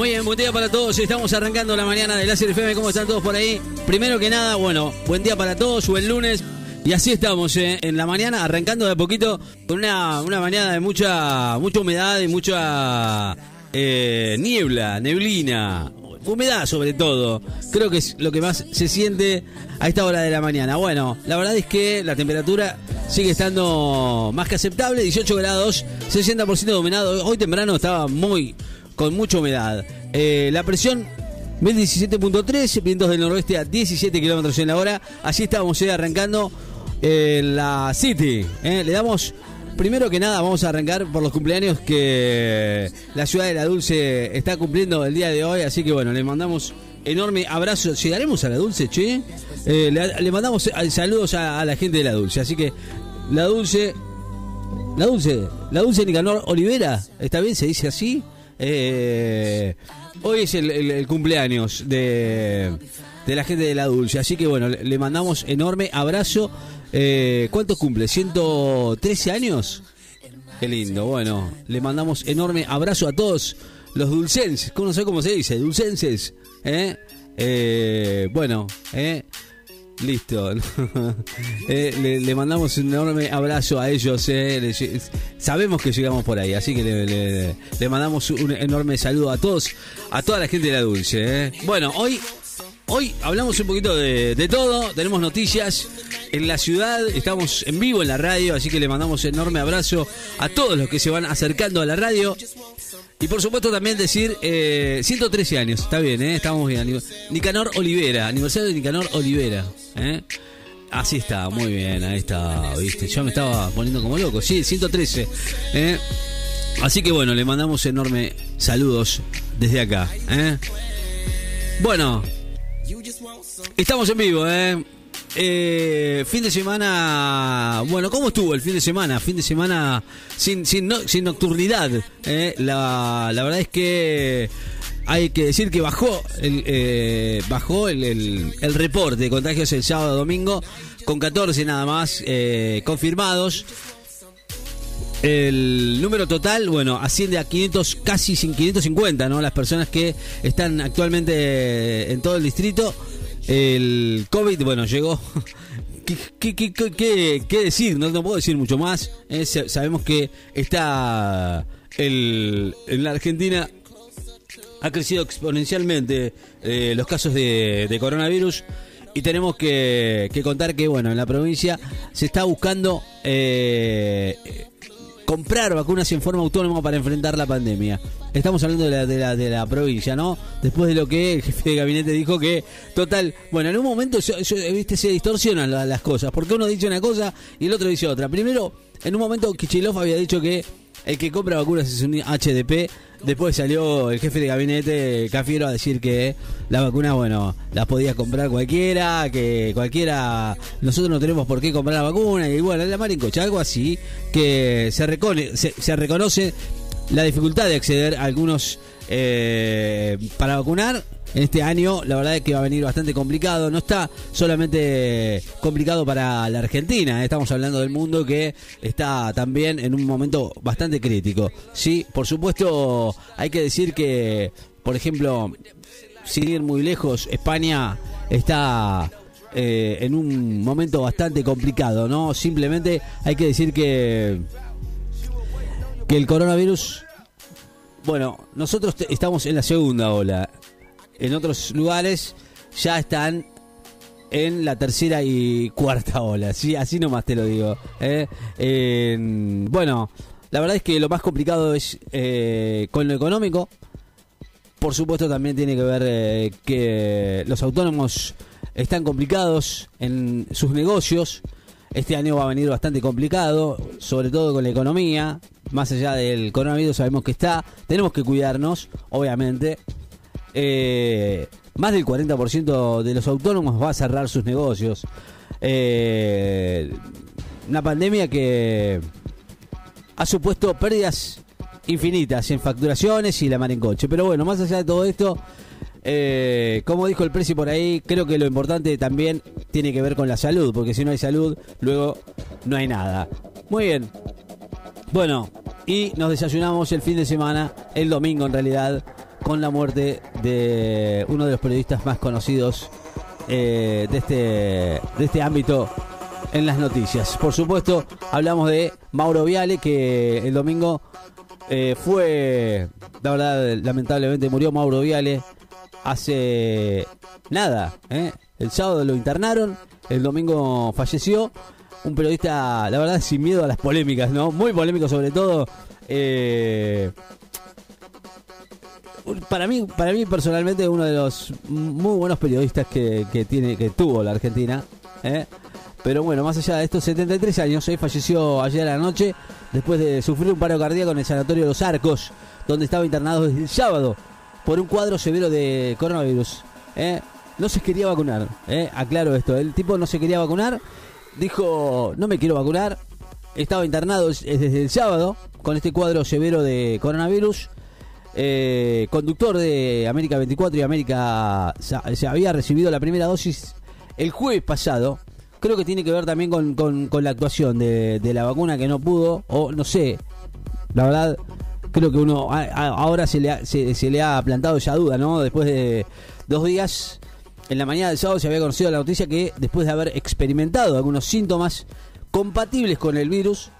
Muy bien, buen día para todos. Estamos arrancando la mañana de Láser FM. ¿Cómo están todos por ahí? Primero que nada, bueno, buen día para todos. Buen lunes. Y así estamos eh, en la mañana, arrancando de a poquito con una, una mañana de mucha, mucha humedad y mucha eh, niebla, neblina, humedad sobre todo. Creo que es lo que más se siente a esta hora de la mañana. Bueno, la verdad es que la temperatura sigue estando más que aceptable, 18 grados, 60% de humedad. Hoy temprano estaba muy con mucha humedad. Eh, la presión 1017.3, vientos del noroeste a 17 kilómetros en la hora. Así estamos eh, arrancando en la City. eh. Le damos, primero que nada, vamos a arrancar por los cumpleaños que la ciudad de La Dulce está cumpliendo el día de hoy. Así que bueno, le mandamos enorme abrazo. ¿Llegaremos a La Dulce, che? Eh, le, mandamos eh, saludos a, a la gente de La Dulce. Así que La Dulce, La Dulce, La Dulce Nicanor Olivera, ¿está bien? ¿Se dice así? Eh, hoy es el, cumpleaños de, de la gente de La Dulce, así que bueno, le, mandamos enorme abrazo. Eh, ¿Cuántos cumple? ¿113 años? Qué lindo, bueno, le mandamos enorme abrazo a todos los dulcenses, no sé cómo se dice, dulcenses. ¿eh? Eh, bueno, ¿eh? Listo. Eh, le, mandamos un enorme abrazo a ellos. eh. Sabemos que llegamos por ahí, así que le, le- le mandamos un enorme saludo a todos, a toda la gente de la Dulce. eh. Bueno, hoy, hoy hablamos un poquito de, todo. Tenemos noticias en la ciudad. Estamos en vivo en la radio, así que le mandamos enorme abrazo a todos los que se van acercando a la radio. Y por supuesto también decir, eh, 113 años, está bien, ¿eh? estamos bien. Nicanor Olivera, aniversario de Nicanor Olivera. ¿eh? Así está, muy bien, ahí está, viste. Yo me estaba poniendo como loco, sí, 113. ¿eh? Así que bueno, le mandamos enorme saludos desde acá. ¿eh? Bueno, estamos en vivo, ¿eh? Eh, fin de semana, bueno, ¿cómo estuvo el fin de semana? Fin de semana sin sin, no- sin nocturnidad. ¿eh? La, la verdad es que hay que decir que bajó el, eh, bajó el, el- el reporte de contagios el sábado domingo con 14 nada más confirmados. El número total, bueno, asciende a 500, casi sin 550, ¿no? Las personas que están actualmente en todo el distrito. El COVID, bueno, llegó. ¿Qué, decir? No, no puedo decir mucho más. Eh, sa- sabemos que está el, en la Argentina ha crecido exponencialmente eh, los casos de, de coronavirus y tenemos que, que contar que bueno en la provincia se está buscando eh, comprar vacunas en forma autónoma para enfrentar la pandemia. Estamos hablando de la, de la, de la provincia, ¿no? Después de lo que el jefe de gabinete dijo que, total, bueno, en un momento yo- yo, viste se distorsionan la- las cosas, porque uno dice una cosa y el otro dice otra. Primero, en un momento Kichilov había dicho que el que compra vacunas es un HDP. Después salió el jefe de gabinete Cafiero a decir que las vacunas, bueno, las podía comprar cualquiera, que cualquiera, nosotros no tenemos por qué comprar la vacuna, y bueno, la marincocha, algo así, que se, recone- se, reconoce la dificultad de acceder a algunos eh, para vacunar. En este año, la verdad es que va a venir bastante complicado. No está solamente complicado para la Argentina, eh, estamos hablando del mundo que está también en un momento bastante crítico. Sí, por supuesto, hay que decir que, por ejemplo, sin ir muy lejos, España está eh, en un momento bastante complicado, ¿no? Simplemente hay que decir que que el coronavirus, bueno, nosotros estamos en la segunda ola. En otros lugares ya están en la tercera y cuarta ola, ¿sí? así nomás te lo digo. ¿eh? En- bueno, la verdad es que lo más complicado es eh, con lo económico. Por supuesto también tiene que ver eh, que los autónomos están complicados en sus negocios. Este año va a venir bastante complicado, sobre todo con la economía. Más allá del coronavirus sabemos que está. Tenemos que cuidarnos, obviamente. Eh, más del 40% de los autónomos va a cerrar sus negocios. Eh, una pandemia que ha supuesto pérdidas infinitas en facturaciones y la mar en coche. Pero bueno, más allá de todo esto, eh, como dijo el precio por ahí, creo que lo importante también tiene que ver con la salud, porque si no hay salud, luego no hay nada. Muy bien. Bueno, y nos desayunamos el fin de semana, el domingo en realidad, con la muerte de uno de los periodistas más conocidos eh, de, este, de este ámbito en las noticias. Por supuesto, hablamos de Mauro Viale, que el domingo eh, fue, la verdad, lamentablemente murió Mauro Viale hace nada. ¿eh? El sábado lo internaron, el domingo falleció. Un periodista, la verdad, sin miedo a las polémicas, ¿no? Muy polémico sobre todo. Eh, para mí, para mí personalmente uno de los muy buenos periodistas que, tiene, que tuvo la Argentina. ¿eh? Pero bueno, más allá de estos 73 años, ¿eh? falleció ayer a la noche después de sufrir un paro cardíaco en el Sanatorio de los Arcos, donde estaba internado desde el sábado por un cuadro severo de coronavirus. ¿eh? No se quería vacunar, ¿eh? aclaro esto. El tipo no se quería vacunar, dijo, no me quiero vacunar. Estaba internado desde el sábado con este cuadro severo de coronavirus. Eh, conductor de América 24 y América se había recibido la primera dosis el jueves pasado. Creo que tiene que ver también con, la actuación de, la vacuna que no pudo, o no sé, la verdad, creo que uno ahora se le, ha, plantado esa duda, ¿no? Después de dos días, en la mañana del sábado se había conocido la noticia que después de haber experimentado algunos síntomas compatibles con el virus,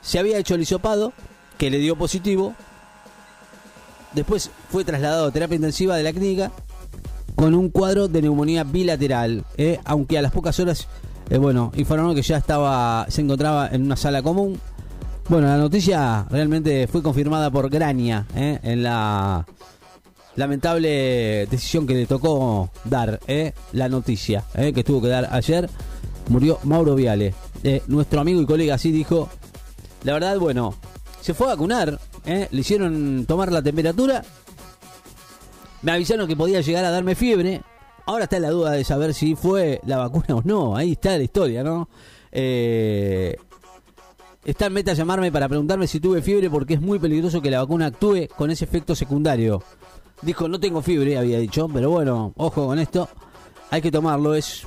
se había hecho el hisopado, que le dio positivo, Después fue trasladado a terapia intensiva de la clínica con un cuadro de neumonía bilateral, eh, aunque a las pocas horas, eh, bueno, informaron que ya estaba, se encontraba en una sala común. Bueno, la noticia realmente fue confirmada por Grania eh, en la lamentable decisión que le tocó dar, la noticia que tuvo que dar ayer. Murió Mauro Viale, nuestro amigo y colega, así dijo. La verdad, bueno, se fue a vacunar, ¿eh? le hicieron tomar la temperatura, me avisaron que podía llegar a darme fiebre, ahora está la duda de saber si fue la vacuna o no, ahí está la historia, ¿no? Eh, está en meta llamarme para preguntarme si tuve fiebre porque es muy peligroso que la vacuna actúe con ese efecto secundario. Dijo, no tengo fiebre, había dicho, pero bueno, ojo con esto, hay que tomarlo, es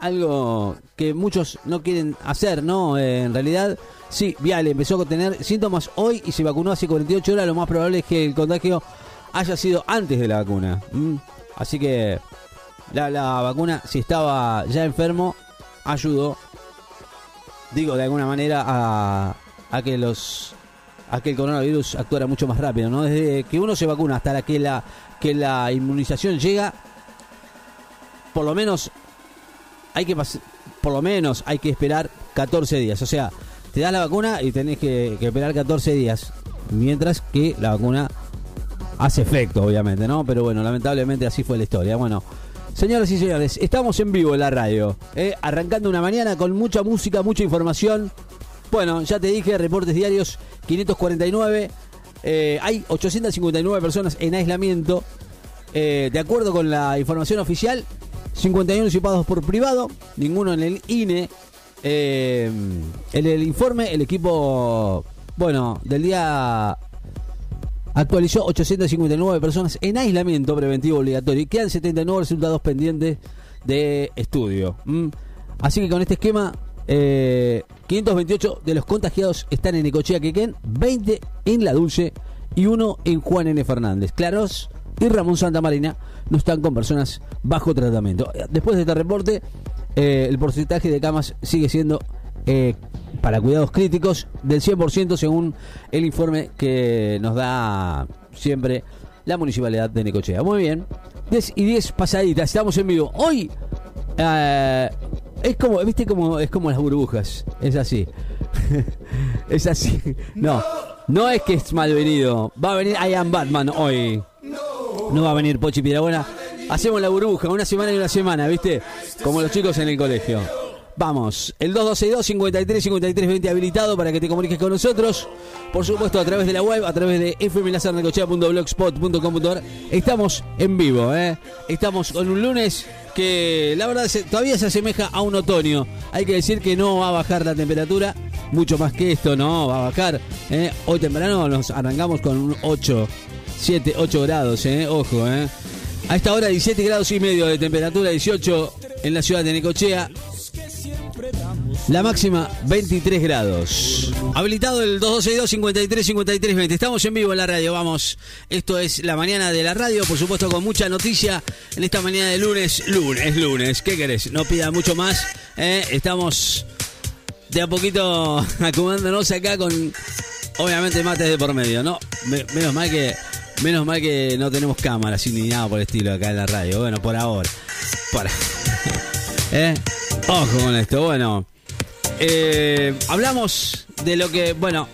algo que muchos no quieren hacer, ¿no? Eh, en realidad, sí, Viale empezó a tener síntomas hoy y se vacunó hace 48 horas. Lo más probable es que el contagio haya sido antes de la vacuna. Así que la, vacuna, si estaba ya enfermo, ayudó, digo, de alguna manera a, a que los a que el coronavirus actuara mucho más rápido, ¿no? Desde que uno se vacuna hasta que la que la inmunización llega, por lo menos hay que por lo menos hay que esperar 14 días. O sea, te das la vacuna y tenés que, esperar 14 días. Mientras que la vacuna hace efecto, obviamente, ¿no? Pero bueno, lamentablemente así fue la historia. Bueno, señoras y señores, estamos en vivo en la radio. ¿eh? Arrancando una mañana con mucha música, mucha información. Bueno, ya te dije, reportes diarios 549. Eh, hay 859 personas en aislamiento. Eh, de acuerdo con la información oficial, 51 disipados por privado, ninguno en el INE. Eh, en el informe, el equipo, bueno, del día actualizó 859 personas en aislamiento preventivo obligatorio y quedan 79 resultados pendientes de estudio. Así que con este esquema, 528 eh, de los contagiados están en Ecochea Quequén, 20 en La Dulce y uno en Juan N. Fernández. Claros y Ramón Santa Marina no están con personas bajo tratamiento. Después de este reporte, eh, el porcentaje de camas sigue siendo eh, para cuidados críticos del 100% según el informe que nos da siempre la municipalidad de Necochea. Muy bien, 10 y 10 pasaditas, estamos en vivo. Hoy eh, es como, viste como es como las burbujas, es así. es así. No, no es que es malvenido. Va a venir I Am Batman hoy. No va a venir Pochi Pirabuena. Hacemos la burbuja, una semana y una semana, ¿viste? Como los chicos en el colegio. Vamos, el 2262 53 53 20 habilitado para que te comuniques con nosotros. Por supuesto, a través de la web, a través de fmlazarnecochea.blogspot.com.ar. Estamos en vivo, ¿eh? Estamos con un lunes que la verdad todavía se asemeja a un otoño. Hay que decir que no va a bajar la temperatura, mucho más que esto, no va a bajar. ¿eh? Hoy temprano nos arrancamos con un 8 7, 8 grados, eh, ojo, eh. A esta hora 17 grados y medio de temperatura, 18 en la ciudad de Necochea. La máxima 23 grados. Habilitado el 2262 53 53 20. Estamos en vivo en la radio, vamos. Esto es la mañana de la radio, por supuesto con mucha noticia en esta mañana de lunes. Lunes, lunes. ¿Qué querés? No pida mucho más. ¿eh? Estamos de a poquito acomodándonos acá con obviamente mates de por medio, ¿no? menos mal que menos mal que no tenemos cámaras ni nada por el estilo acá en la radio. Bueno, por ahora. Para. ¿Eh? Ojo con esto. Bueno, eh, hablamos de lo que, bueno,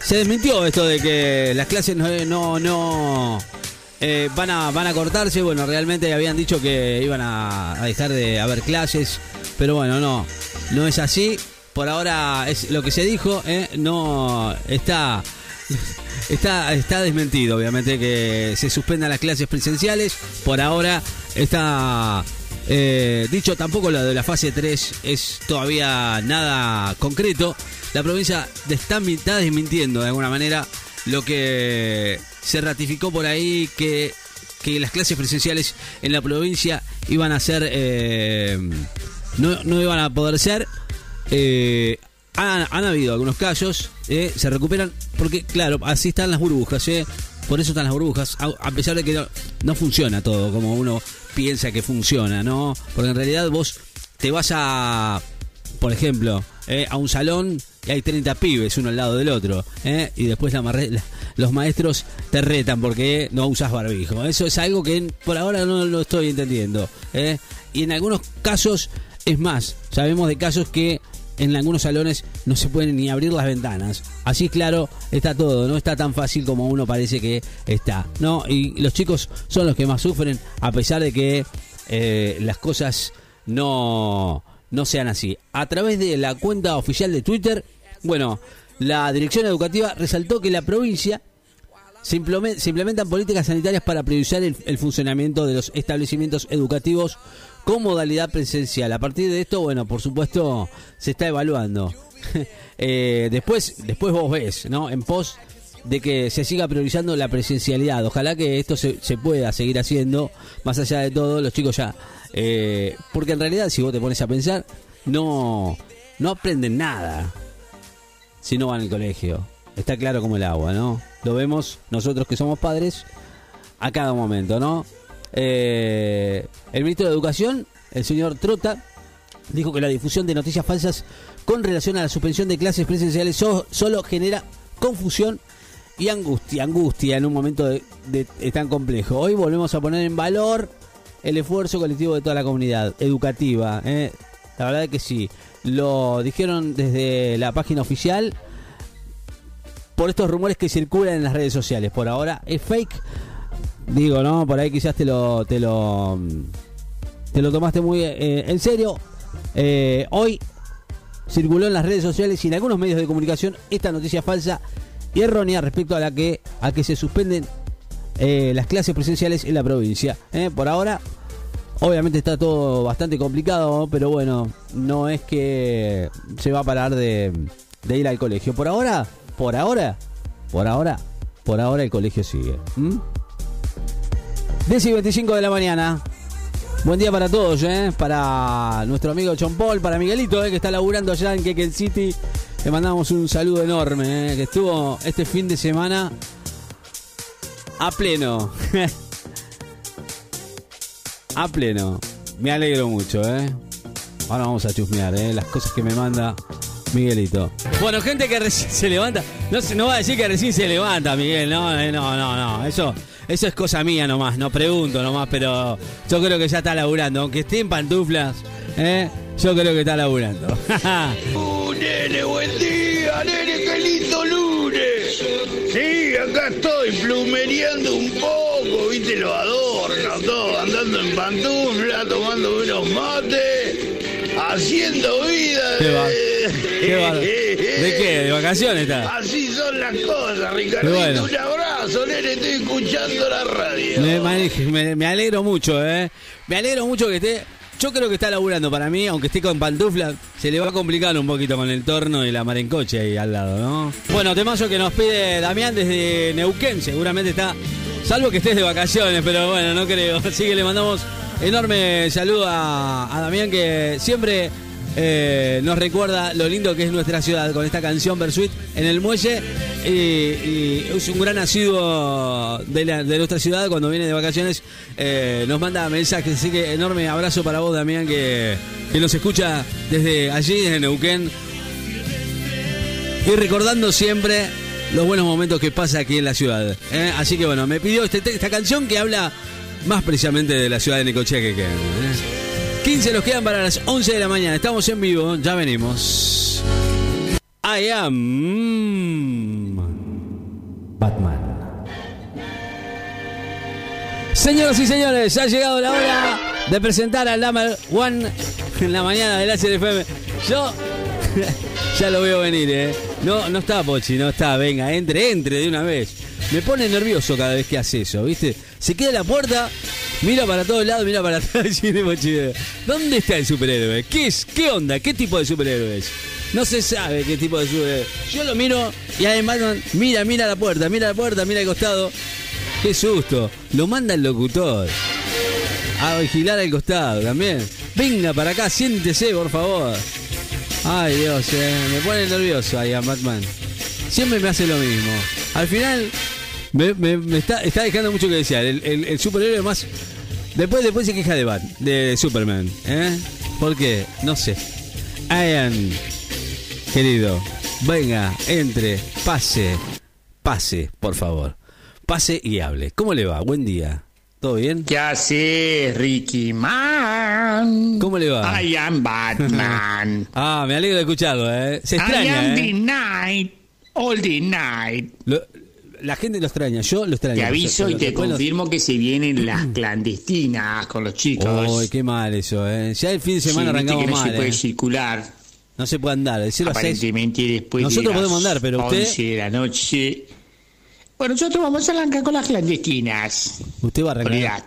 se desmintió esto de que las clases no, no, eh, van, a, van a cortarse. Bueno, realmente habían dicho que iban a, dejar de haber clases, pero bueno, no, no es así. Por ahora es lo que se dijo, no está, está, está desmentido, obviamente, que se suspendan las clases presenciales. Por ahora está eh, dicho, tampoco lo de la fase 3 es todavía nada concreto. La provincia está, desmintiendo de alguna manera lo que se ratificó por ahí que, que las clases presenciales en la provincia iban a ser, eh, no, no, iban a poder ser. Eh, han, habido algunos casos, se recuperan, porque claro, así están las burbujas, por eso están las burbujas, a, pesar de que no, funciona todo como uno piensa que funciona, ¿no? Porque en realidad vos te vas a, por ejemplo, eh, a un salón y hay 30 pibes uno al lado del otro, eh, y después los maestros te retan porque no usas barbijo. Eso es algo que por ahora no lo estoy entendiendo. Eh. Y en algunos casos, es más, sabemos de casos que en algunos salones no se pueden ni abrir las ventanas. Así claro, está todo, no está tan fácil como uno parece que está. No, y los chicos son los que más sufren, a pesar de que eh, las cosas no, no sean así. A través de la cuenta oficial de Twitter, bueno, la dirección educativa resaltó que la provincia se, implementan políticas sanitarias para priorizar el funcionamiento de los establecimientos educativos con modalidad presencial. A partir de esto, bueno, por supuesto, se está evaluando. Eh, después, después vos ves, ¿no? En pos de que se siga priorizando la presencialidad. Ojalá que esto se, pueda seguir haciendo, más allá de todo, los chicos ya. Eh, porque en realidad, si vos te pones a pensar, no, no aprenden nada si no van al colegio. Está claro como el agua, ¿no? Lo vemos nosotros que somos padres a cada momento, ¿no? Eh, el ministro de Educación, el señor Trota, dijo que la difusión de noticias falsas con relación a la suspensión de clases presenciales solo genera confusión y angustia, angustia en un momento tan complejo. Hoy volvemos a poner en valor el esfuerzo colectivo de toda la comunidad educativa. ¿eh? La verdad que sí. Lo dijeron desde la página oficial por estos rumores que circulan en las redes sociales. Por ahora es fake Digo, ¿no? Por ahí quizás te lo, te lo, te lo tomaste muy eh, en serio. Eh, hoy circuló en las redes sociales y en algunos medios de comunicación esta noticia falsa y errónea respecto a la que, a que se suspenden eh, las clases presenciales en la provincia. Por ahora, obviamente está todo bastante complicado, pero bueno, no es que se va a parar de, ir al colegio. Por ahora, por ahora, por ahora, por ahora el colegio sigue. 10 y 25 de la mañana. Buen día para todos, ¿eh? Para nuestro amigo John Paul, para Miguelito, ¿eh? que está laburando allá en Keken City. Le mandamos un saludo enorme, ¿eh? que estuvo este fin de semana a pleno. a pleno. Me alegro mucho, ¿eh? Ahora vamos a chusmear, ¿eh? Las cosas que me manda Miguelito. Bueno, gente que recién se levanta. No, no va a decir que recién se levanta, Miguel. No, no, no, no. Eso eso es cosa mía nomás, no pregunto nomás, pero yo creo que ya está laburando. Aunque esté en pantuflas, ¿eh? yo creo que está laburando. uh, nene, buen día, nene, qué lindo lunes. Sí, acá estoy plumereando un poco, viste los adornos, todo, andando en pantuflas, tomando unos mates, haciendo vida. ¿Qué va? ¿Qué va? ¿De qué? ¿De vacaciones está? Así son las cosas, Ricardo. Nene, estoy escuchando la radio. Me, me, alegro mucho, ¿eh? Me alegro mucho que esté. Yo creo que está laburando para mí, aunque esté con pantuflas, se le va a complicar un poquito con el torno y la marencoche ahí al lado, ¿no? Bueno, temazo que nos pide Damián desde Neuquén, seguramente está, salvo que estés de vacaciones, pero bueno, no creo. Así que le mandamos enorme saludo a, a Damián que siempre eh, nos recuerda lo lindo que es nuestra ciudad con esta canción Bersuit en el muelle. Y, es un gran asiduo de, la- nuestra ciudad cuando viene de vacaciones. eh, nos manda mensajes. Así que enorme abrazo para vos, Damián, que, que nos escucha desde allí, desde Neuquén. Y recordando siempre los buenos momentos que pasa aquí en la ciudad. ¿eh? Así que bueno, me pidió este- esta canción que habla más precisamente de la ciudad de Necochea que. ¿Eh? 15 nos quedan para las 11 de la mañana. Estamos en vivo, ya venimos. I am Batman. Señoras y señores, ha llegado la hora de presentar al Number One en la mañana del HLFM. Yo ya lo veo venir, ¿eh? No, no está Pochi, no está. Venga, entre, entre de una vez. Me pone nervioso cada vez que hace eso, ¿viste? Se queda la puerta, mira para todos lados, mira para atrás. ¿Dónde está el superhéroe? ¿Qué es? ¿Qué onda? ¿Qué tipo de superhéroe es? No se sabe qué tipo de superhéroe. Yo lo miro y además mira, mira la puerta, mira la puerta, mira al costado. Qué susto. Lo manda el locutor. A vigilar al costado también. Venga para acá, siéntese, por favor. Ay, Dios, eh, me pone nervioso ahí a Batman. Siempre me hace lo mismo. Al final, me, me- me está, está dejando mucho que desear. El, el- el superhéroe más. Después, después se queja de Bat, de Superman. ¿eh? ¿Por qué? No sé. Ian, querido, venga, entre, pase, pase, por favor. Pase y hable. ¿Cómo le va? Buen día. ¿Todo bien? ¿Qué haces, Ricky Man? ¿Cómo le va? I am Batman. Ah, me alegro de escucharlo, ¿eh? Se I am extraña, the ¿eh? night, all the night. Lo- la gente lo extraña, yo lo extraño. Te aviso y te confirmo que se vienen las clandestinas con los chicos. Uy, qué mal eso, ¿eh? Ya el fin de semana arrancamos que no mal, se puede ¿eh? circular. No se puede andar, de 0 a 6. Aparentemente después Nosotros de las podemos andar, pero usted- 11 de la noche. Bueno, nosotros vamos a arrancar con las clandestinas. Usted va a arrancar.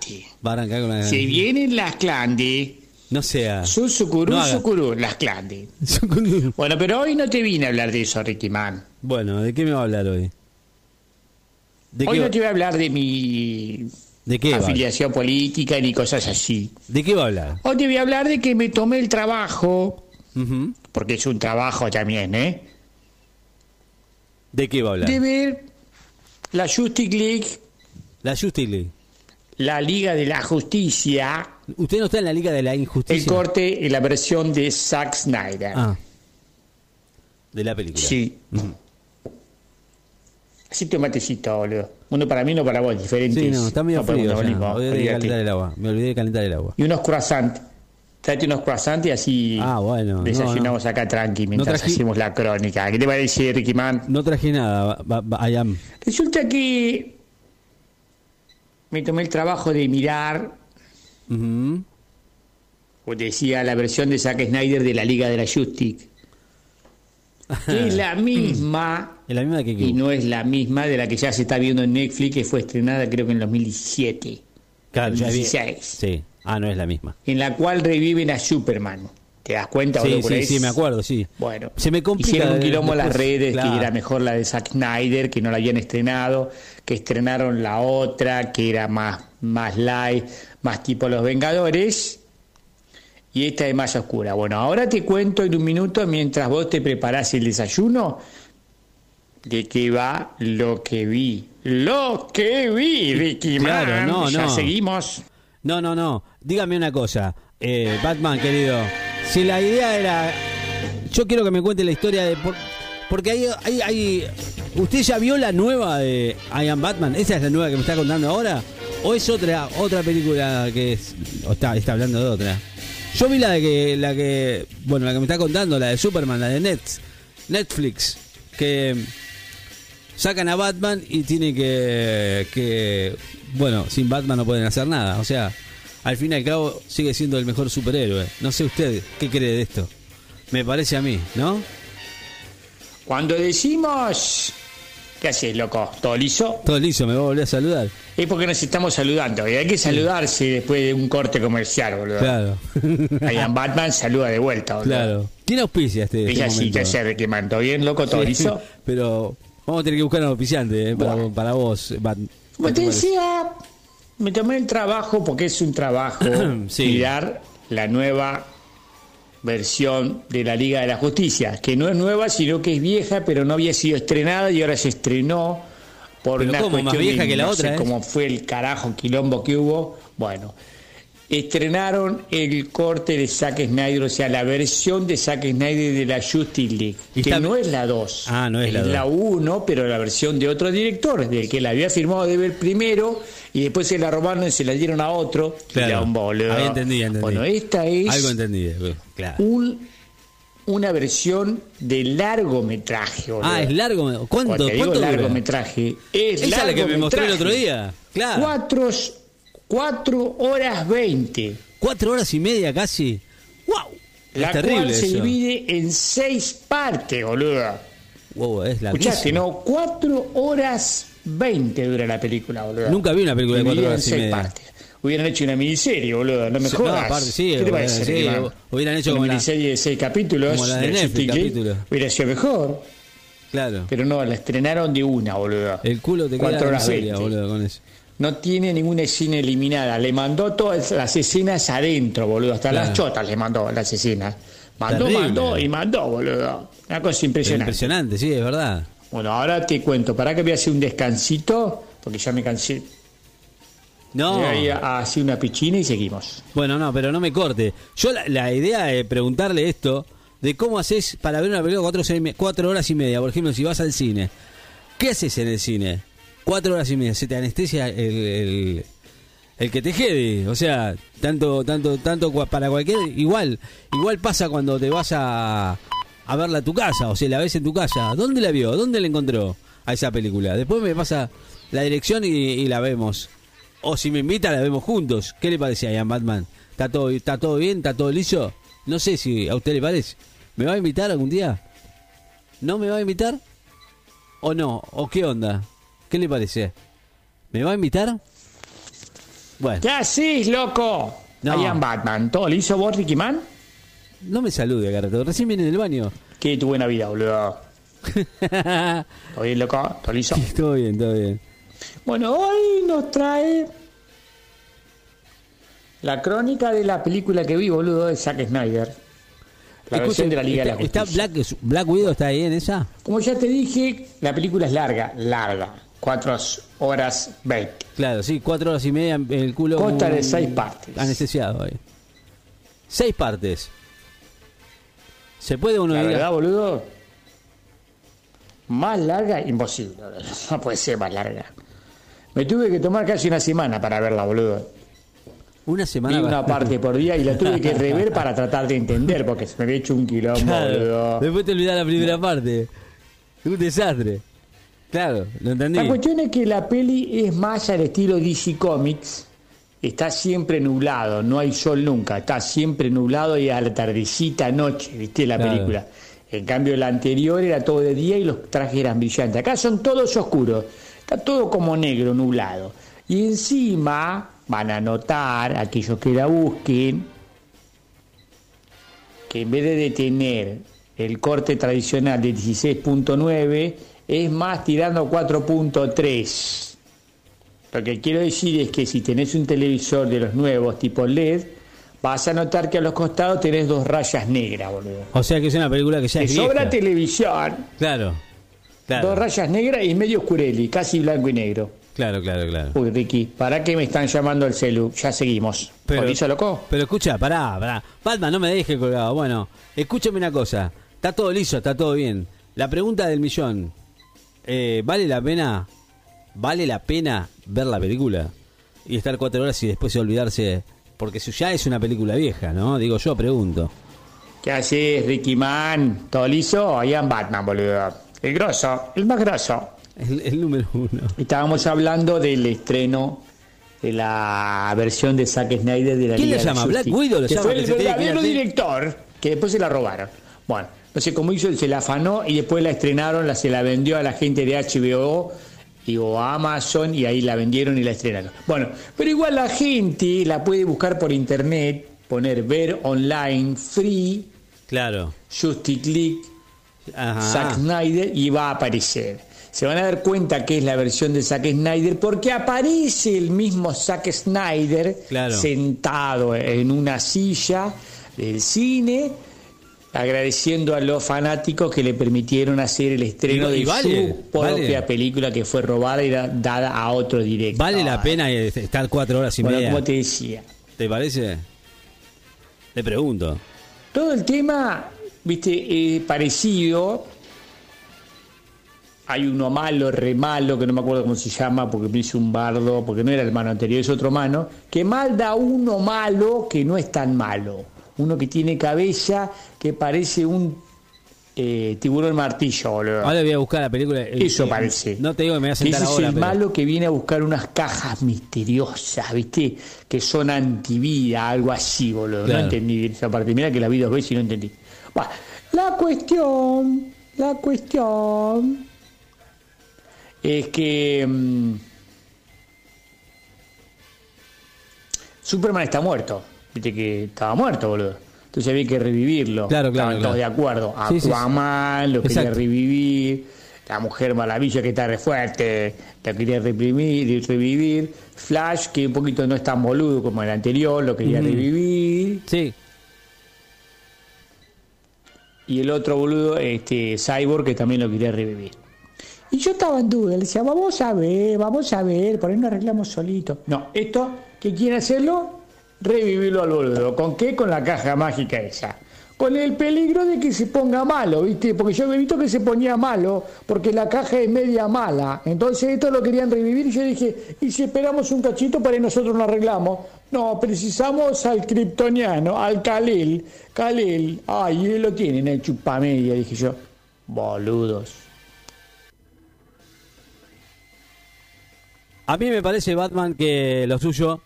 Va a arrancar con la. Se vienen las clandes. No sea. Susucurú, No haga. sucurú, las clandes. Bueno, pero hoy no te vine a hablar de eso, Ricky Man. bueno, ¿de qué me va a hablar hoy? ¿De Hoy no te voy a hablar de mi ¿De qué va? afiliación política ni cosas así. ¿De qué va a hablar? Hoy te voy a hablar de que me tomé el trabajo, porque es un trabajo también, ¿eh? ¿De qué va a hablar? De ver la Justice League, La Justice League. la Liga de la Justicia, Usted no está en la Liga de la el Injusticia. corte en la versión de Zack Snyder. Ah. De la película. Sí. Así te matecito, boludo. Uno para mí, uno para vos, diferentes. Sí, no, está medio No frío. ya. olvidé de calentar el agua. Me olvidé de calentar el agua. Y unos croissants. Tráete unos croissants y así Ah, bueno, no, desayunamos acá tranqui mientras trají- hacemos la crónica. ¿Qué te parece, Ricky Man? No traje nada, va- va- I am. Resulta que me tomé el trabajo de mirar, Ujú. como te decía, la versión de Zack Snyder de la Liga de la Justice. Que es la misma Es la misma que y no es la misma de la que ya se está viendo en Netflix, que fue estrenada creo que en 2017. Claro, ya vi- 16. Sí. Ah, no es la misma. En la cual reviven a Superman. ¿Te das cuenta? Sí, sí, sí, me acuerdo, sí. Bueno, Se me complica hicieron un quilombo las redes claro. que era mejor la de Zack Snyder, que no la habían estrenado, que estrenaron la otra, que era más, más light, más tipo Los Vengadores, y esta es más oscura. Bueno, ahora te cuento en un minuto, mientras vos te preparás el desayuno, de qué va lo que vi. Lo que vi, Ricky Claro, Man. no, Ya no. seguimos. No, no, no. Dígame una cosa. Eh, Batman, querido. Si la idea era. Yo quiero que me cuente la historia de. por- porque hay, hay, hay- ¿Usted ya vio la nueva de I Am Batman? ¿Esa es la nueva que me está contando ahora? ¿O es otra otra película que es. O está, está hablando de otra? Yo vi la que. la que. Bueno, la que me está contando, la de Superman, la de Net, Netflix. Que sacan a Batman y tiene que, que bueno, sin Batman no pueden hacer nada. O sea, al fin y al cabo sigue siendo el mejor superhéroe. No sé usted qué cree de esto. Me parece a mí, ¿no? Cuando decimos... ¿Qué haces, loco? ¿Todo liso? Todo liso, me va a volver a saludar. Es porque nos estamos saludando. Y hay que saludarse después de un corte comercial, boludo. Claro. Ian Batman saluda de vuelta, boludo. claro. ¿Quién auspicia este, Es este momento? ¿qué hacer, que bien, loco? ¿Todo Sí, liso? Pero vamos a tener que buscar un auspiciante eh, para, Bueno. para vos, Bat- Como te Batman. decía, me tomé el trabajo porque es un trabajo Sí. mirar la nueva versión de la Liga de la Justicia, que no es nueva, sino que es vieja, pero no había sido estrenada y ahora se estrenó por Pero una ¿cómo? Más cuestión vieja de- que la no otra, sé ¿eh? cómo fue el carajo quilombo que hubo. Bueno, estrenaron el corte de Zack Snyder, o sea, la versión de Zack Snyder de la Justice League, que está- no es la 2. Ah, no es la dos. la 1, pero la versión de otro director, del que la había firmado de ver primero y después se la robaron y se la dieron a otro. Claro. Era un boludo. Ahí entendí, entendí. Bueno, esta es Algo entendí, claro. un- una versión de largometraje. boludo. Ah, es largo. ¿Cuánto? Cuando te digo ¿Cuánto largometraje, es Esa es la que me mostró el otro día. Claro. Cuatro, cuatro horas veinte. Cuatro horas y media casi. ¡Wow! La es terrible cual se eso. divide en seis partes, boludo. Wow, es Escuchaste, larguísimo. ¿no? Cuatro horas veinte dura la película, boludo. Nunca vi una película de cuatro Dividida en horas y seis media. partes. Hubieran hecho una miniserie, boludo, no me jodas. no, aparte, sí, ¿Qué te hubieran- parece, sí, Iván? hubieran hecho una como la- miniserie de seis capítulos como la de Netflix, Justice League, capítulos. Hubiera sido mejor, Claro. pero no, la estrenaron de una, boludo. El culo te queda en horas seria, 20. boludo, con eso. No tiene ninguna escena eliminada. Le mandó todas las escenas adentro, boludo. Hasta Claro. las chotas le mandó las escenas. Mandó, Terrible. mandó y mandó, boludo. Una cosa impresionante. Impresionante, sí, es verdad. Bueno, ahora te cuento. ¿Para que voy a hacer un descansito? Porque ya me cansé. No. Voy a hacer una pichina y seguimos. Bueno, no, pero no me corte. Yo la, la idea de preguntarle esto, de cómo haces para ver una película cuatro, cuatro horas y media, por ejemplo, si vas al cine. ¿Qué haces en el cine? Cuatro horas y media, se te anestesia el, el, que te jede. O sea, tanto, tanto, tanto para cualquier, igual, igual pasa cuando te vas a, a verla a tu casa, o sea, la ves en tu casa. ¿Dónde la vio? ¿Dónde la encontró a esa película? Después me pasa la dirección y, y la vemos. O si me invita, la vemos juntos. ¿Qué le parece a Ian Batman? ¿Está todo, ¿Está todo bien? ¿Está todo liso? No sé si a usted le parece. ¿Me va a invitar algún día? ¿No me va a invitar? ¿O no? ¿O qué onda? ¿Qué le parece? ¿Me va a invitar? Bueno, ¿Qué haces, loco? No. Ian Batman. ¿Todo liso vos, Ricky Man? no me salude, Garrato. Recién viene del baño. Qué tu buena vida, boludo. ¿Todo bien, loco? ¿Todo liso? todo bien, todo bien. Bueno, hoy nos trae la crónica de la película que vi, boludo, de Zack Snyder. La versión Escuchen, de la Liga está, de la está Justicia. Black, Black Widow está ahí en esa? Como ya te dije, la película es larga, larga. Cuatro horas veinte. Claro, sí, cuatro horas y media en el culo. Consta de un seis partes. Anestesiado ahí. Seis partes. ¿Se puede uno La verdad, boludo, más larga, imposible. No puede ser más larga. Me tuve que tomar casi una semana para verla, boludo. Una semana. una parte por día y la tuve que rever para tratar de entender, porque se me había hecho un quilombo, Claro, boludo. Después te olvidás la primera parte. Un desastre. Claro, lo entendí. La cuestión es que la peli es más al estilo DC Comics. Está siempre nublado, no hay sol nunca. Está siempre nublado y a la tardecita, noche, ¿viste? La Claro. película. En cambio, la anterior era todo de día y los trajes eran brillantes. Acá son todos oscuros. Está todo como negro, nublado. Y encima van a notar, aquellos que la busquen, que en vez de tener el corte tradicional de 16.9, es más tirando 4.3. Lo que quiero decir es que si tenés un televisor de los nuevos tipo LED, vas a notar que a los costados tenés dos rayas negras, boludo. O sea que es una película que ya Te es sobra vieja. televisión, Claro. Claro. dos rayas negras y medio oscureli, casi blanco y negro. Claro, claro, claro. Uy, Ricky, ¿para qué me están llamando al celu? Ya seguimos. Pero, ¿Por loco? pero escucha, pará, pará. Batman, no me deje colgado. Bueno, escúchame una cosa. Está todo liso, está todo bien. La pregunta del millón. Eh, ¿Vale la pena? ¿Vale la pena ver la película? Y estar cuatro horas y después olvidarse. Porque si ya es una película vieja, ¿no? Digo yo, pregunto. ¿Qué haces, Ricky Man? ¿Todo liso? Ian Batman, boludo. El grosso, el más grosso. El, el número uno. Estábamos hablando del estreno de la versión de Zack Snyder de la ¿Quién Liga la llama? ¿Black Widow lo que llama, fue el verdadero director que después se la robaron. Bueno, no sé cómo hizo, se la afanó y después la estrenaron, la, se la vendió a la gente de HBO y, o a Amazon y ahí la vendieron y la estrenaron. Bueno, pero igual la gente la puede buscar por internet, poner ver online free, Claro. League, Ajá. Zack Snyder y va a aparecer. Se van a dar cuenta que es la versión de Zack Snyder porque aparece el mismo Zack Snyder Claro. sentado en una silla del cine agradeciendo a los fanáticos que le permitieron hacer el estreno Y- y de vale, su propia vale. película que fue robada y da- dada a otro directo. Vale la pena eh, estar cuatro horas y Bueno, media. como te decía, ¿Te parece? Le pregunto. todo el tema, viste, eh, parecido. Hay uno malo, re malo, que no me acuerdo cómo se llama, porque me hizo un bardo, porque no era el mano anterior, es otro mano, que malda uno malo que no es tan malo. Uno que tiene cabeza que parece un eh, tiburón martillo, boludo. Ahora voy a buscar la película. eh, Eso eh, parece. No te digo que me voy a sentar ese ahora. es el pero- malo que viene a buscar unas cajas misteriosas, ¿viste? Que son antivida, algo así, boludo. Claro. No entendí esa parte. Mira que la vi dos veces y no entendí. Bueno, la cuestión, la cuestión es que mm, Superman está muerto. Viste que estaba muerto, boludo. Entonces había que revivirlo. Claro, claro, Estaban todos de acuerdo. Sí, sí, sí. Aquaman lo quería revivir. La Mujer Maravilla que está re fuerte, la quería reprimir y revivir. Flash, que un poquito no es tan boludo como el anterior, lo quería revivir. Sí. Y el otro boludo, este, Cyborg, que también lo quería revivir. Y yo estaba en duda, le decía, vamos a ver, vamos a ver, por ahí nos arreglamos solito. No, esto, ¿qué quiere hacerlo? Revivirlo al boludo. ¿Con qué? Con la caja mágica esa. Con el peligro de que se ponga malo, ¿viste? Porque yo he visto que se ponía malo, porque la caja es media mala. Entonces esto lo querían revivir y yo dije, ¿y si esperamos un cachito para que nosotros lo arreglamos? No, precisamos al kryptoniano, al Khalil. Khalil, ay, él lo tienen, el chupamedia, dije yo. Boludos. A mí me parece, Batman, que lo suyo.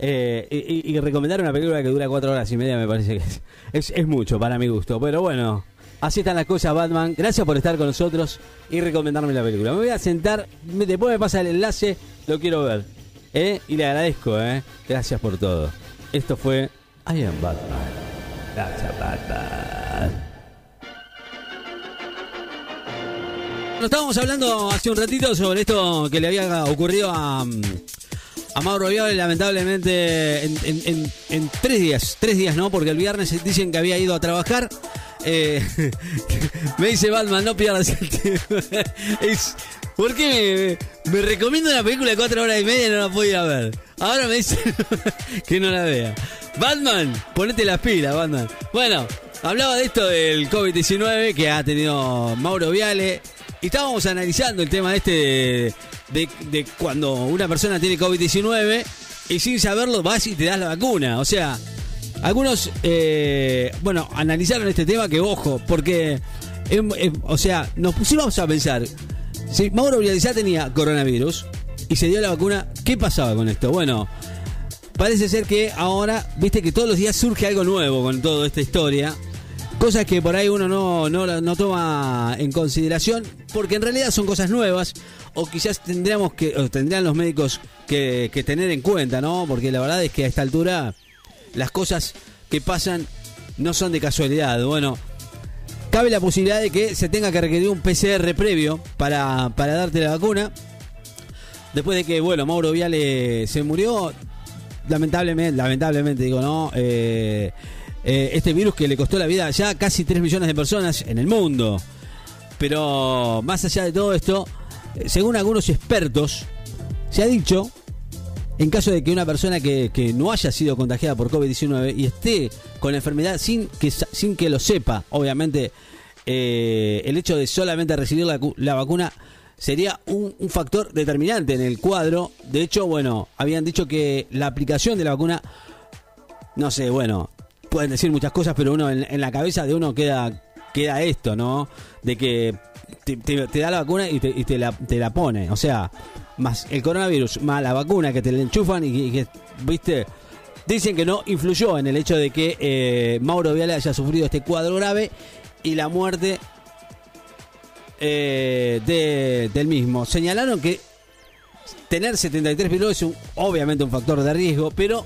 Eh, y, recomendar una película que dura cuatro horas y media me parece que es, mucho para mi gusto. Pero bueno, así están las cosas, Batman. Gracias por estar con nosotros y recomendarme la película. Me voy a sentar, después me pasa el enlace, lo quiero ver. ¿eh? Y le agradezco, ¿eh? Gracias por todo. Esto fue I am Batman. Gracias, Batman. Bueno, estábamos hablando hace un ratito sobre esto que le había ocurrido a, mm, a Mauro Viale, lamentablemente en, tres días, tres días no, porque el viernes dicen que había ido a trabajar. Eh, me dice Batman, no pierdas el tiempo. ¿Por qué me, me recomienda una película de cuatro horas y media y no la puedo ir a ver? Ahora me dice que no la vea. Batman, ponete las pilas, Batman. Bueno, hablaba de esto del COVID-19 que ha tenido Mauro Viale. Estábamos analizando el tema este de, de- de cuando una persona tiene COVID-19 y sin saberlo vas y te das la vacuna. O sea, algunos, eh, bueno, analizaron este tema que, ojo, porque, em, em, o sea, nos pusimos a pensar, si Mauro Viale ya tenía coronavirus y se dio la vacuna, ¿qué pasaba con esto? Bueno, parece ser que ahora, viste que todos los días surge algo nuevo con toda esta historia. Cosas que por ahí uno no, no, no toma en consideración, porque en realidad son cosas nuevas, o quizás tendríamos que, tendrían los médicos que, que tener en cuenta, ¿no? Porque la verdad es que a esta altura las cosas que pasan no son de casualidad. Bueno, cabe la posibilidad de que se tenga que requerir un PCR previo para, para darte la vacuna. Después de que, bueno, Mauro Viale se murió, lamentablemente, lamentablemente digo, ¿no? Eh, eh, este virus que le costó la vida a ya casi 3 millones de personas en el mundo. Pero más allá de todo esto, eh, según algunos expertos, se ha dicho, en caso de que una persona que, no haya sido contagiada por COVID-19 y esté con la enfermedad sin que, sin que lo sepa, obviamente eh, el hecho de solamente recibir la, cu- la vacuna sería un factor determinante en el cuadro. De hecho, bueno, habían dicho que la aplicación de la vacuna, no sé, bueno, pueden decir muchas cosas, pero uno en, la cabeza de uno queda, queda esto, ¿no? De que te, da la vacuna y, te, y la, te la pone. O sea, más el coronavirus, más la vacuna que te la enchufan y que, viste, dicen que no influyó en el hecho de que eh, Mauro Viale haya sufrido este cuadro grave y la muerte eh, de- del mismo. Señalaron que tener 73 pilotos es un- obviamente un factor de riesgo, pero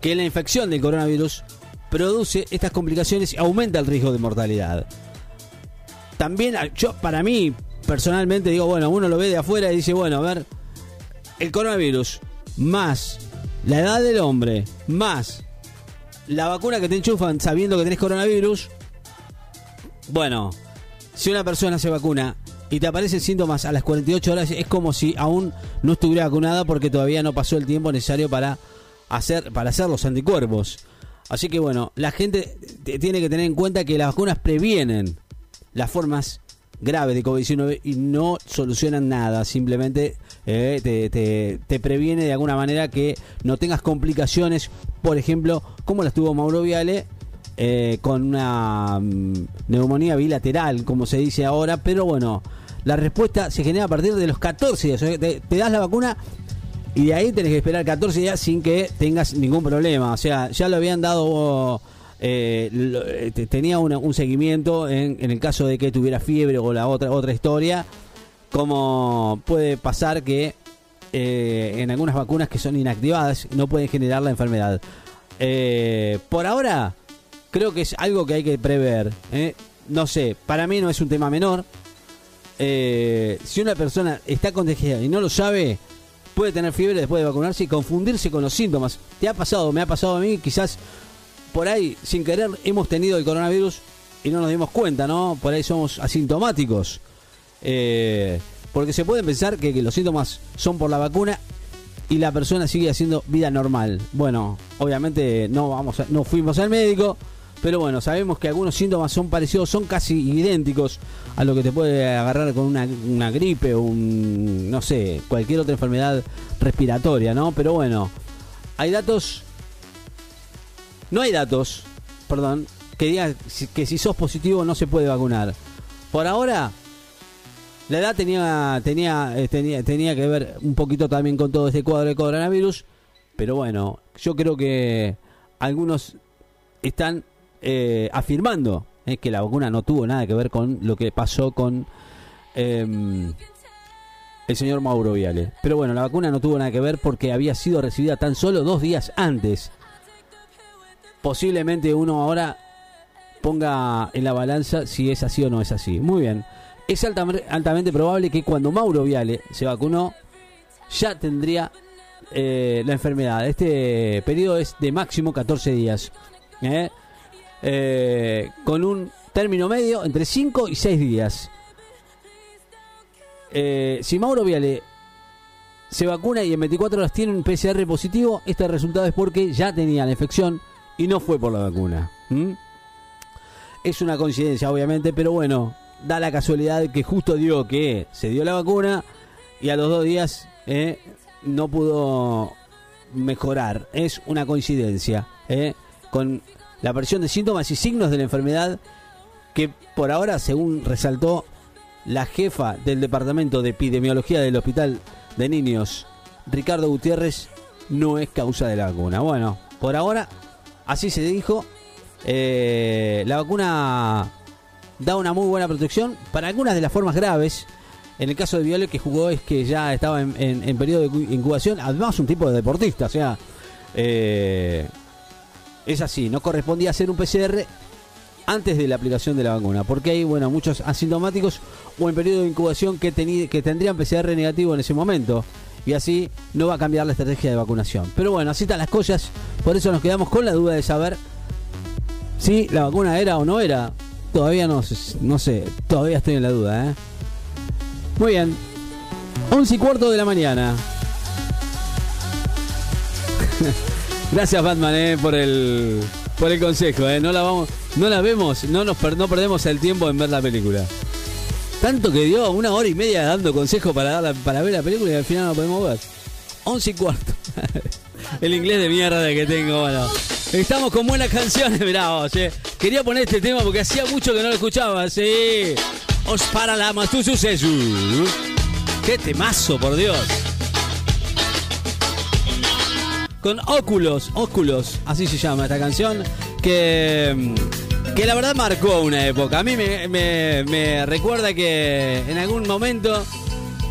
que la infección del coronavirus produce estas complicaciones y aumenta el riesgo de mortalidad. También, yo para mí, personalmente, digo, bueno, uno lo ve de afuera y dice, bueno, a ver, el coronavirus más la edad del hombre más la vacuna que te enchufan sabiendo que tenés coronavirus, Bueno, si una persona se vacuna y te aparecen síntomas a las 48 horas, es como si aún no estuviera vacunada porque todavía no pasó el tiempo necesario para hacer, para hacer los anticuerpos. Así que bueno, la gente tiene que tener en cuenta que las vacunas previenen las formas graves de COVID-19 y no solucionan nada, simplemente eh, te, previene de alguna manera que no tengas complicaciones, por ejemplo, como las tuvo Mauro Viale. Eh, con una mm, neumonía bilateral, como se dice ahora, pero bueno, la respuesta se genera a partir de los 14 días. te, das la vacuna y de ahí tenés que esperar 14 días sin que tengas ningún problema. O sea, ya lo habían dado. Eh, eh tenía un seguimiento en, el caso de que tuviera fiebre o la otra otra historia como puede pasar que eh, en algunas vacunas que son inactivadas no pueden generar la enfermedad por ahora creo que es algo que hay que prever no sé para mí no es un tema menor si una persona está contagiada y no lo sabe puede tener fiebre después de vacunarse y confundirse con los síntomas. ¿Te ha pasado? Me ha pasado a mí, quizás por ahí, sin querer, hemos tenido el coronavirus y no nos dimos cuenta, ¿no? Por ahí somos asintomáticos. Eh, porque se puede pensar que, que, los síntomas son por la vacuna y la persona sigue haciendo vida normal. Bueno, obviamente no vamos no fuimos al médico, pero bueno, sabemos que algunos síntomas son parecidos, son casi idénticos a lo que te puede agarrar con una, gripe o un, no sé, cualquier otra enfermedad respiratoria, ¿no? Pero bueno, hay datos, no hay datos, perdón, que digan que si sos positivo no se puede vacunar. Por ahora, la edad tenía, tenía, eh, tenía, tenía que ver un poquito también con todo este cuadro de coronavirus, pero bueno, yo creo que algunos están eh, afirmando eh, que la vacuna no tuvo nada que ver con lo que pasó con em, el señor Mauro Viale. Pero bueno, la vacuna no tuvo nada que ver porque había sido recibida tan solo dos días antes. Posiblemente uno ahora ponga en la balanza si es así o no es así. Muy bien. Es altamente probable que cuando Mauro Viale se vacunó, ya tendría eh, la enfermedad. Este periodo es de máximo 14 días. ¿eh? Eh, con un término medio entre 5 y 6 días. Eh, si Mauro Viale se vacuna y en 24 horas tiene un PCR positivo, este resultado es porque ya tenía la infección y no fue por la vacuna. Es una coincidencia, obviamente, pero bueno, da la casualidad que justo dio que se dio la vacuna y a los dos días eh, no pudo mejorar. Es una coincidencia. con la aparición de síntomas y signos de la enfermedad que por ahora, según resaltó la jefa del Departamento de Epidemiología del Hospital de Niños, Ricardo Gutiérrez, no es causa de la vacuna. Bueno, por ahora, así se dijo, eh, la vacuna da una muy buena protección para algunas de las formas graves. En el caso de Viole, que jugó es que ya estaba en, periodo de incubación, además un tipo de deportista, o sea, eh, es así, no correspondía hacer un PCR antes de la aplicación de la vacuna, porque hay bueno, muchos asintomáticos o en periodo de incubación que, que tendrían PCR negativo en ese momento. Y así no va a cambiar la estrategia de vacunación. Pero bueno, así están las cosas. Por eso nos quedamos con la duda de saber si la vacuna era o no era. Todavía no, sé, todavía estoy en la duda. ¿eh? Muy bien. 11 y cuarto de la mañana. Gracias Batman eh, por el por el consejo, eh. No la vamos, no la vemos, no nos no perdemos el tiempo en ver la película. Tanto que dio una hora y media dando consejo para dar para ver la película y al final no podemos ver. Once y cuarto. el inglés de mierda que tengo, bueno. Estamos con buenas canciones, mirá vos, eh. Quería poner este tema porque hacía mucho que no lo escuchaba, sí. Os para la tu suceso. Qué temazo, por Dios con Óculos, Óculos, así se llama esta canción, que, que la verdad marcó una época. A mí me, recuerda que en algún momento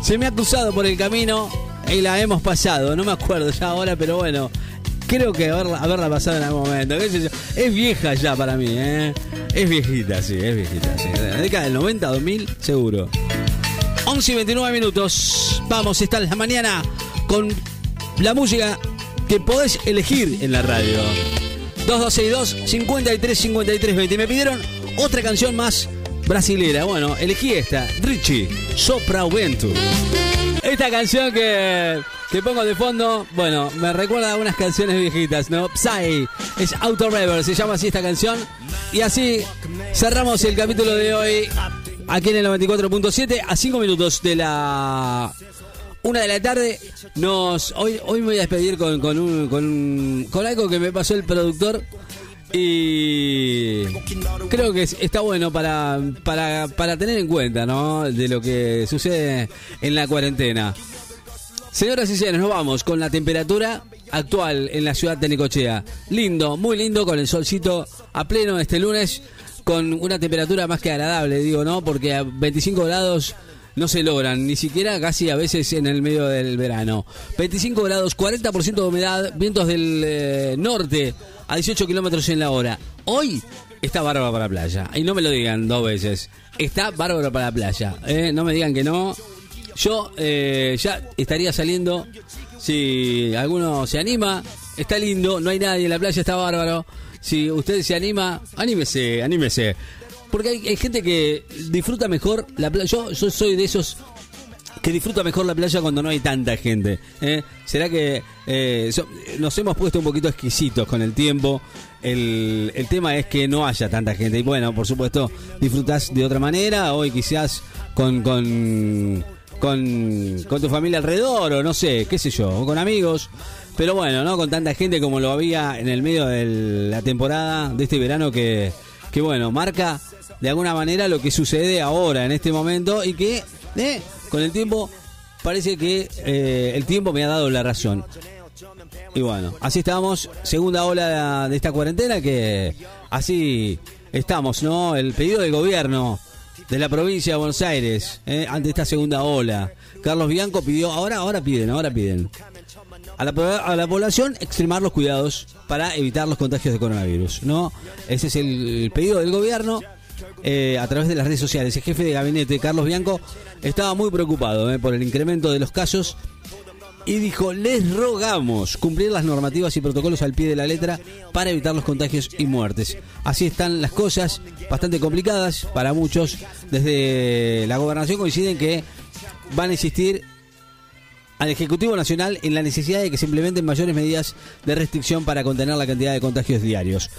se me ha cruzado por el camino y la hemos pasado, no me acuerdo ya ahora, pero bueno, creo que haberla, haberla pasado en algún momento. Es vieja ya para mí, ¿eh? Es viejita, sí, es viejita. Sí. La década del 90, 2000, seguro. 11 y 29 minutos. Vamos, está la mañana con la música que podés elegir en la radio. 2262 53 53 20. Me pidieron otra canción más brasilera. Bueno, elegí esta, Richie, Sopra Vento. Esta canción que, que pongo de fondo, bueno, me recuerda a unas canciones viejitas, ¿no? Psy, es Auto Rebel, se llama así esta canción. Y así cerramos el capítulo de hoy aquí en el 94.7 a 5 minutos de la una de la tarde. Nos hoy hoy me voy a despedir con, con, un, con, con algo que me pasó el productor y creo que está bueno para, para, para tener en cuenta, ¿no? De lo que sucede en la cuarentena. Señoras y señores, nos vamos con la temperatura actual en la ciudad de Necochea. Lindo, muy lindo, con el solcito a pleno este lunes, con una temperatura más que agradable, digo, ¿no? Porque a 25 grados no se logran, ni siquiera casi a veces en el medio del verano. 25 grados, 40% de humedad, vientos del eh, norte a 18 kilómetros en la hora. Hoy está bárbaro para la playa. Y no me lo digan dos veces. Está bárbaro para la playa. ¿eh? No me digan que no. Yo eh, ya estaría saliendo. Si alguno se anima, está lindo. No hay nadie en la playa, está bárbaro. Si usted se anima, anímese, anímese. Porque hay, gente que disfruta mejor la playa. Yo, yo soy de esos que disfruta mejor la playa cuando no hay tanta gente. ¿eh? ¿Será que eh, nos hemos puesto un poquito exquisitos con el tiempo? El, el tema es que no haya tanta gente. Y bueno, por supuesto, disfrutas de otra manera. Hoy quizás con, con, con, con tu familia alrededor o no sé, qué sé yo, o con amigos. Pero bueno, no con tanta gente como lo había en el medio de la temporada de este verano que, que bueno, marca de alguna manera lo que sucede ahora, en este momento, y que eh, con el tiempo parece que eh, el tiempo me ha dado la razón. Y bueno, así estamos, segunda ola de esta cuarentena que así estamos, ¿no? El pedido del gobierno de la provincia de Buenos Aires eh, ante esta segunda ola. Carlos Bianco pidió, ahora, ahora piden, ahora piden. A la, población extremar los cuidados para evitar los contagios de coronavirus, ¿no? Ese es el, el pedido del gobierno eh, a través de las redes sociales. El jefe de gabinete, Carlos Bianco, estaba muy preocupado eh, por el incremento de los casos y dijo, les rogamos cumplir las normativas y protocolos al pie de la letra para evitar los contagios y muertes. Así están las cosas, bastante complicadas para muchos. Desde la gobernación coinciden que van a insistir al Ejecutivo Nacional en la necesidad de que se implementen mayores medidas de restricción para contener la cantidad de contagios diarios.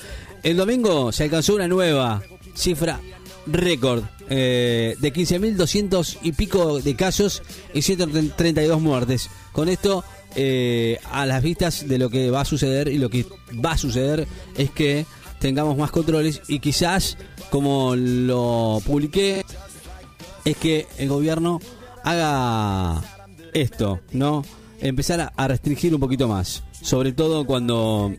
El domingo se alcanzó una nueva cifra récord eh, de 15.200 y pico de casos y 132 muertes. Con esto, eh, a las vistas de lo que va a suceder y lo que va a suceder es que tengamos más controles y quizás, como lo publiqué, es que el gobierno haga esto, ¿no? Empezar a, a restringir un poquito más, sobre todo cuando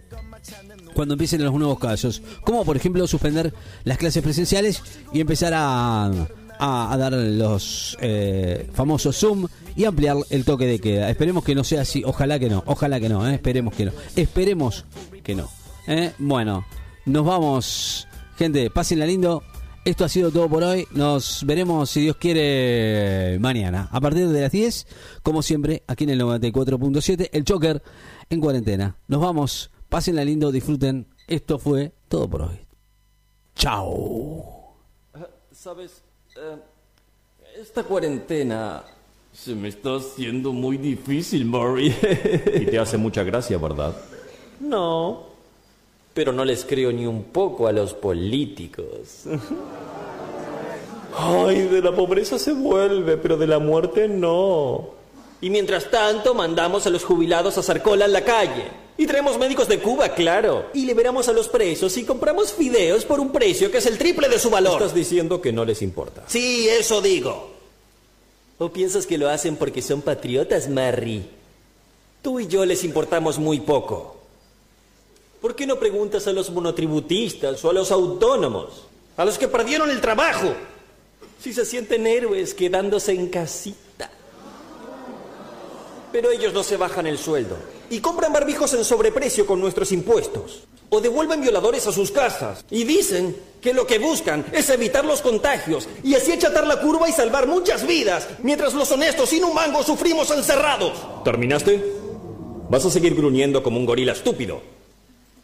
cuando empiecen los nuevos casos, como por ejemplo suspender las clases presenciales y empezar a, dar los eh, famosos Zoom y ampliar el toque de queda. Esperemos que no sea así, ojalá que no, ojalá que no, ¿eh? esperemos que no, esperemos que no. ¿eh? Bueno, nos vamos, gente, pásenla lindo. Esto ha sido todo por hoy. Nos veremos, si Dios quiere, mañana. A partir de las 10, como siempre, aquí en el 94.7, el Choker en cuarentena. Nos vamos. Pásenla lindo, disfruten. Esto fue todo por hoy. Chao. Sabes, Eh, esta cuarentena se me está haciendo muy difícil, Murray. Y te hace mucha gracia, ¿verdad? no, pero no les creo ni un poco a los políticos. Ay, de la pobreza se vuelve, pero de la muerte no. Y mientras tanto, mandamos a los jubilados a hacer cola en la calle. Y traemos médicos de Cuba, claro. Y liberamos a los presos y compramos fideos por un precio que es el triple de su valor. Estás diciendo que no les importa. Sí, eso digo. ¿O piensas que lo hacen porque son patriotas, Marry? Tú y yo les importamos muy poco. ¿Por qué no preguntas a los monotributistas o a los autónomos? A los que perdieron el trabajo. Si se sienten héroes quedándose en casita. Pero ellos no se bajan el sueldo. Y compran barbijos en sobreprecio con nuestros impuestos. O devuelven violadores a sus casas. Y dicen que lo que buscan es evitar los contagios. Y así achatar la curva y salvar muchas vidas. Mientras los honestos sin un mango sufrimos encerrados. ¿Terminaste? ¿Vas a seguir gruñendo como un gorila estúpido?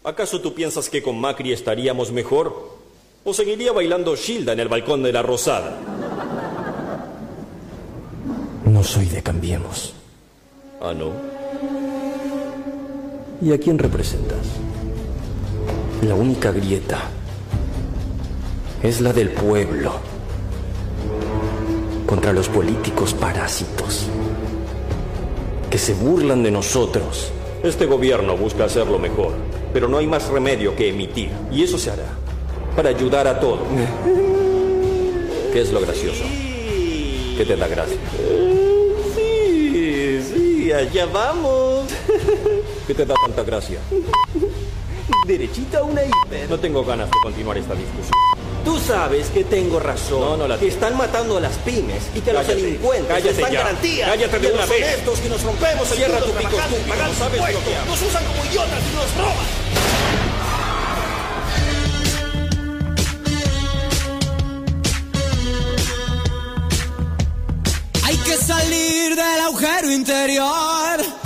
¿Acaso tú piensas que con Macri estaríamos mejor? O seguiría bailando Gilda en el balcón de la Rosada. No soy de Cambiemos. Ah, ¿no? ¿Y a quién representas? La única grieta es la del pueblo contra los políticos parásitos que se burlan de nosotros. Este gobierno busca hacerlo mejor, pero no hay más remedio que emitir. Y eso se hará para ayudar a todos. ¿Qué es lo gracioso? ¿Qué te da gracia? Sí, allá vamos. ¿Qué te da tanta gracia? Derechita una hiper. No tengo ganas de continuar esta discusión. Tú sabes que tengo razón. No, no la que tengo. están matando a las pymes y que a los Cállate, delincuentes cállate les dan ya. garantía. Cállate de y una los vez. honestos que nos rompemos el Cierra tu pico y estúpido, pagando sabes lo que. Nos usan como idiotas y nos roban. del agujero interior.